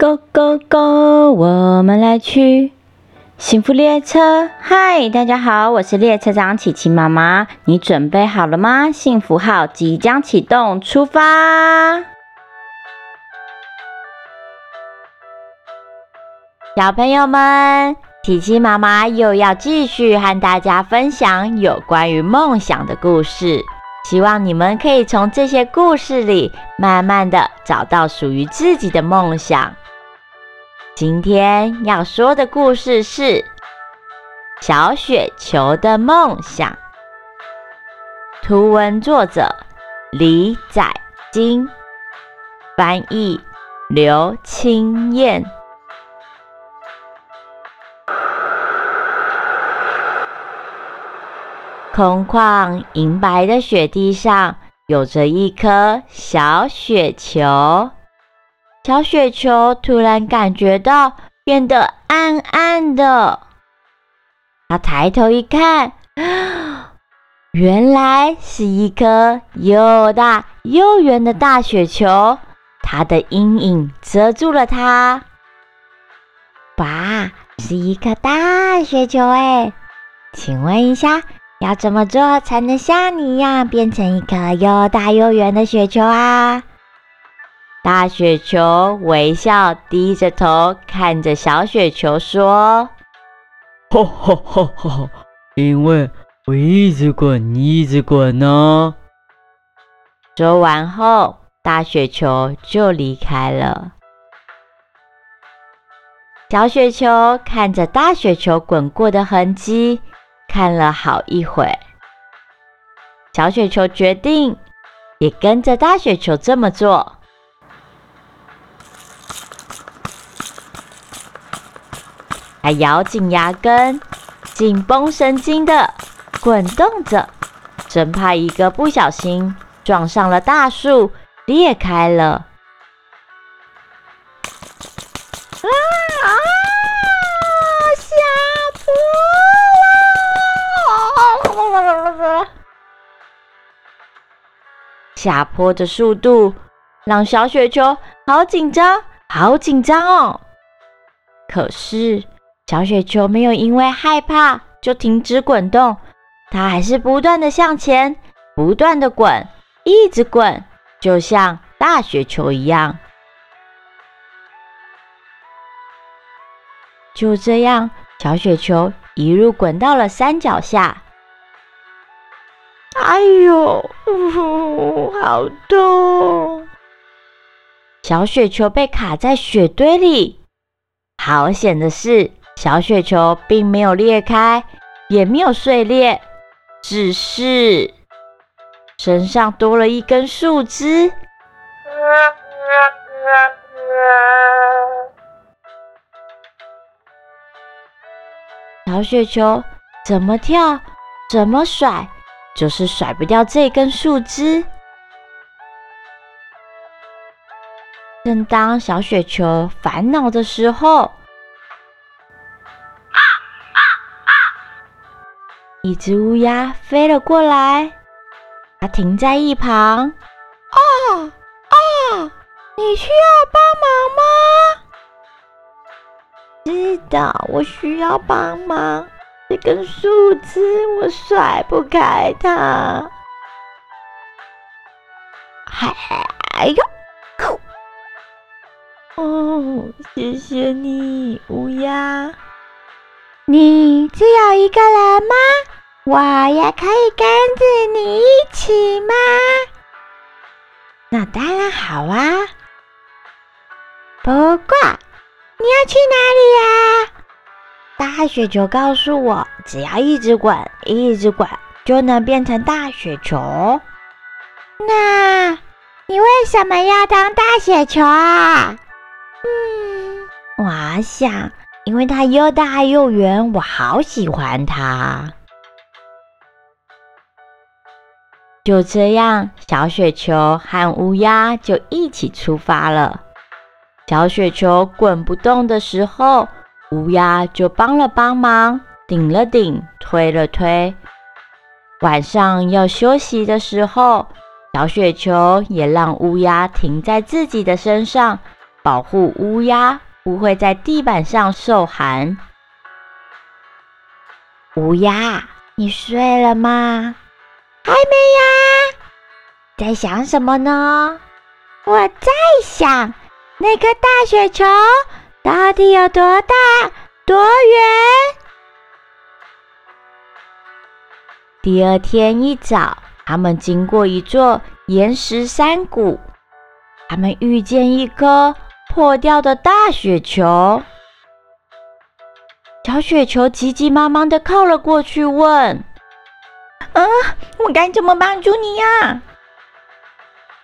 Go go go！我们来去幸福列车。嗨，大家好，我是列车长琪琪妈妈。你准备好了吗？幸福号即将启动，出发！小朋友们，琪琪妈妈又要继续和大家分享有关于梦想的故事。希望你们可以从这些故事里，慢慢的找到属于自己的梦想。今天要说的故事是《小雪球的梦想》，图文作者李载金，翻译刘清燕。空旷银白的雪地上，有着一颗小雪球。小雪球突然感觉到变得暗暗的，他抬头一看，原来是一颗又大又圆的大雪球，它的阴影遮住了它。哇，是一颗大雪球哎！请问一下，要怎么做才能像你一样变成一颗又大又圆的雪球啊？大雪球微笑，低着头看着小雪球说：“哈哈哈哈！因为我一直滚，一直滚呢。”说完后，大雪球就离开了。小雪球看着大雪球滚过的痕迹，看了好一会。小雪球决定也跟着大雪球这么做。还咬紧牙根，紧绷神经的滚动着，真怕一个不小心撞上了大树，裂开了。啊！下坡下坡的速度让小雪球好紧张，好紧张哦。可是。小雪球没有因为害怕就停止滚动，它还是不断的向前，不断的滚，一直滚，就像大雪球一样。就这样，小雪球一路滚到了山脚下。哎呦，好痛！小雪球被卡在雪堆里，好险的是。小雪球并没有裂开，也没有碎裂，只是身上多了一根树枝。小雪球怎么跳，怎么甩，就是甩不掉这根树枝。正当小雪球烦恼的时候，一只乌鸦飞了过来，它停在一旁。啊啊！你需要帮忙吗？是的，我需要帮忙。这根树枝我甩不开它。嗨，哎呦！哦，谢谢你，乌鸦。你只有一个人吗？我也可以跟着你一起吗？那当然好啊。不过你要去哪里呀？大雪球告诉我，只要一直滚，一直滚，就能变成大雪球。那你为什么要当大雪球啊？嗯，我想，因为它又大又圆，我好喜欢它。就这样，小雪球和乌鸦就一起出发了。小雪球滚不动的时候，乌鸦就帮了帮忙，顶了顶，推了推。晚上要休息的时候，小雪球也让乌鸦停在自己的身上，保护乌鸦不会在地板上受寒。乌鸦，你睡了吗？还没呀。在想什么呢？我在想，那颗大雪球到底有多大、多远？第二天一早，他们经过一座岩石山谷，他们遇见一颗破掉的大雪球。小雪球急急忙忙的靠了过去，问：“啊，我该怎么帮助你呀？”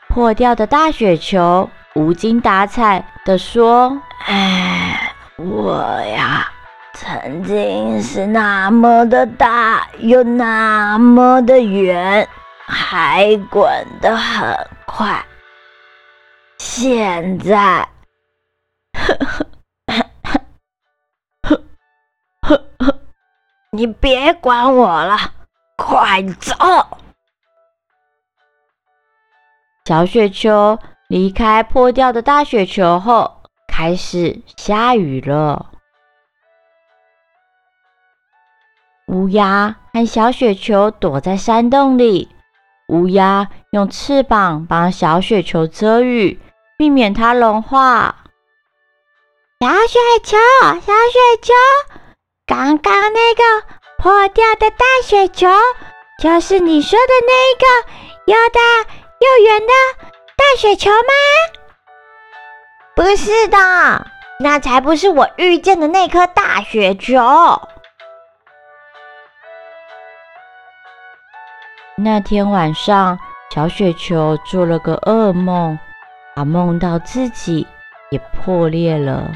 破掉的大雪球无精打采的说：“哎，我呀。”曾经是那么的大，又那么的圆，还滚得很快。现在，呵呵呵呵呵，你别管我了，快走！小雪球离开破掉的大雪球后，开始下雨了。乌鸦和小雪球躲在山洞里。乌鸦用翅膀帮小雪球遮雨，避免它融化。小雪球，小雪球，刚刚那个破掉的大雪球，就是你说的那个又大又圆的大雪球吗？不是的，那才不是我遇见的那颗大雪球。那天晚上，小雪球做了个噩梦，啊梦到自己也破裂了。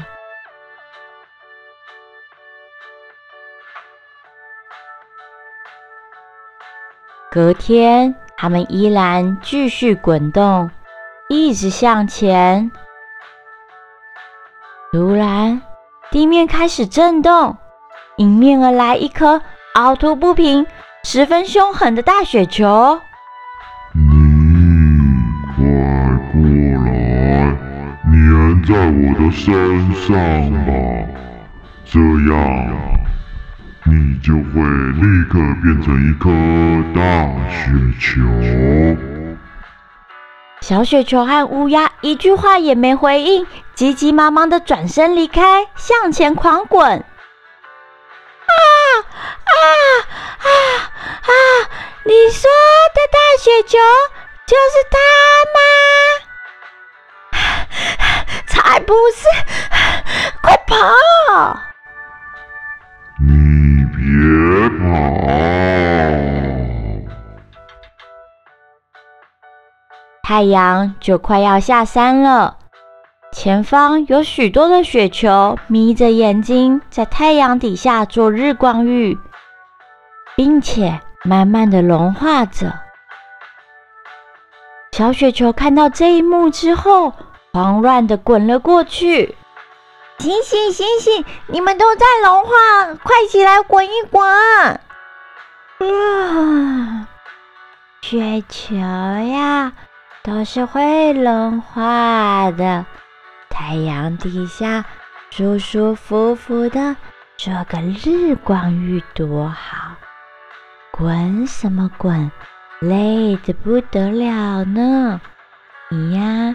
隔天，他们依然继续滚动，一直向前。突然，地面开始震动，迎面而来一颗凹凸不平。十分凶狠的大雪球，你快过来，粘在我的身上吧，这样你就会立刻变成一颗大雪球。小雪球和乌鸦一句话也没回应，急急忙忙的转身离开，向前狂滚。啊啊啊啊！你说的大雪球就是它吗？才不是！快跑！你别跑！太阳就快要下山了。前方有许多的雪球，眯着眼睛在太阳底下做日光浴，并且慢慢的融化着。小雪球看到这一幕之后，慌乱的滚了过去。醒醒醒醒！你们都在融化，快起来滚一滚！啊，雪球呀，都是会融化的。太阳底下舒舒服服的做个日光浴多好，滚什么滚，累得不得了呢！你呀，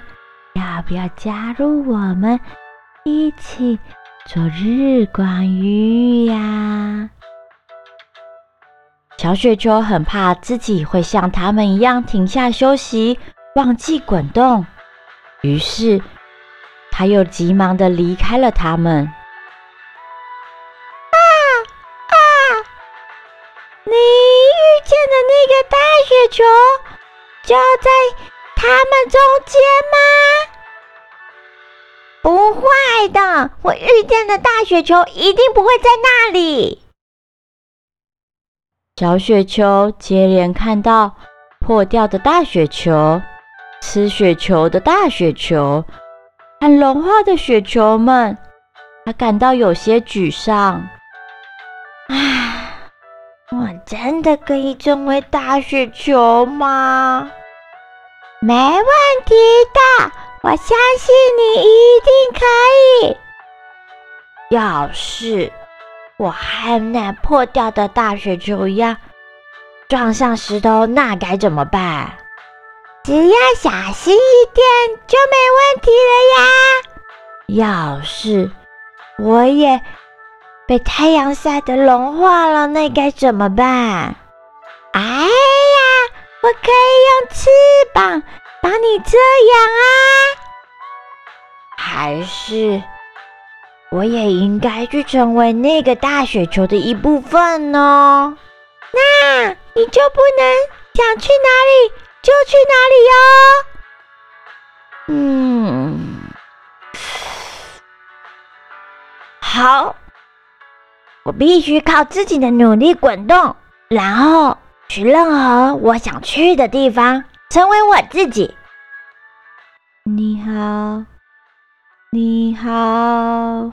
要不要加入我们一起做日光浴呀？小雪球很怕自己会像他们一样停下休息，忘记滚动，于是。他又急忙的离开了他们。啊啊！你遇见的那个大雪球就在他们中间吗？不会的，我遇见的大雪球一定不会在那里。小雪球接连看到破掉的大雪球、吃雪球的大雪球。和融化的雪球们，他感到有些沮丧。唉，我真的可以成为大雪球吗？没问题的，我相信你一定可以。要是我和那破掉的大雪球一样撞上石头，那该怎么办？只要小心一点就没问题了呀。要是我也被太阳晒得融化了，那该怎么办？哎呀，我可以用翅膀把你遮阳啊！还是我也应该去成为那个大雪球的一部分呢？那你就不能想去哪里就去哪里哟。嗯，好，我必须靠自己的努力滚动，然后。去任何我想去的地方，成为我自己。你好，你好。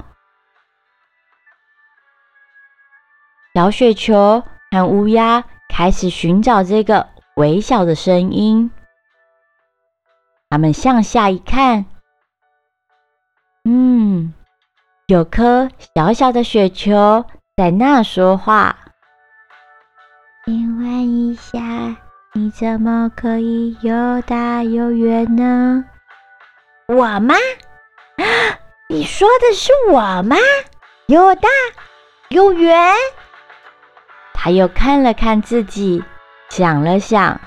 小雪球和乌鸦开始寻找这个微小的声音。他们向下一看，嗯，有颗小小的雪球在那说话。请问一下，你怎么可以又大又圆呢？我吗？你说的是我吗？又大又圆？他又看了看自己，想了想，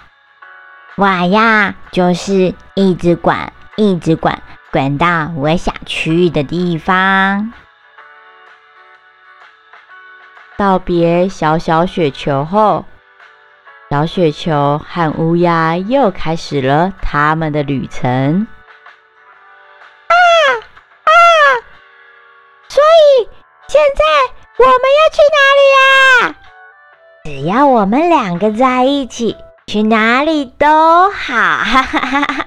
我呀，就是一直滚，一直滚，滚到我想去的地方。道别小小雪球后，小雪球和乌鸦又开始了他们的旅程。啊啊！所以现在我们要去哪里呀？只要我们两个在一起，去哪里都好。哈哈哈哈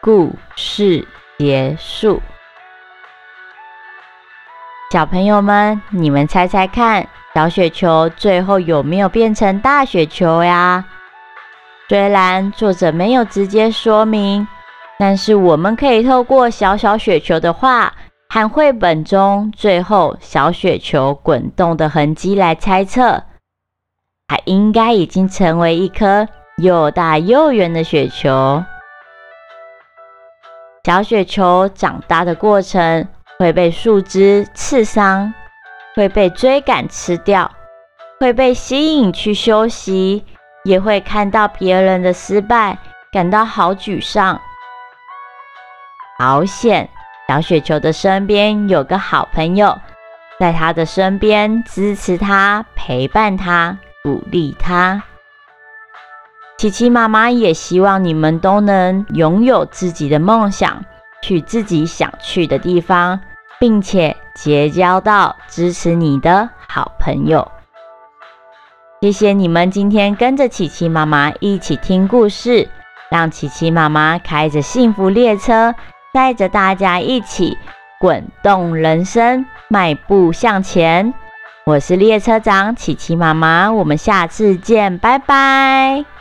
故事结束。小朋友们，你们猜猜看，小雪球最后有没有变成大雪球呀？虽然作者没有直接说明，但是我们可以透过小小雪球的画和绘本中最后小雪球滚动的痕迹来猜测，它应该已经成为一颗又大又圆的雪球。小雪球长大的过程。会被树枝刺伤，会被追赶吃掉，会被吸引去休息，也会看到别人的失败，感到好沮丧。好险，小雪球的身边有个好朋友，在他的身边支持他、陪伴他、鼓励他。琪琪妈妈也希望你们都能拥有自己的梦想，去自己想去的地方。并且结交到支持你的好朋友。谢谢你们今天跟着琪琪妈妈一起听故事，让琪琪妈妈开着幸福列车，带着大家一起滚动人生，迈步向前。我是列车长琪琪妈妈，我们下次见，拜拜。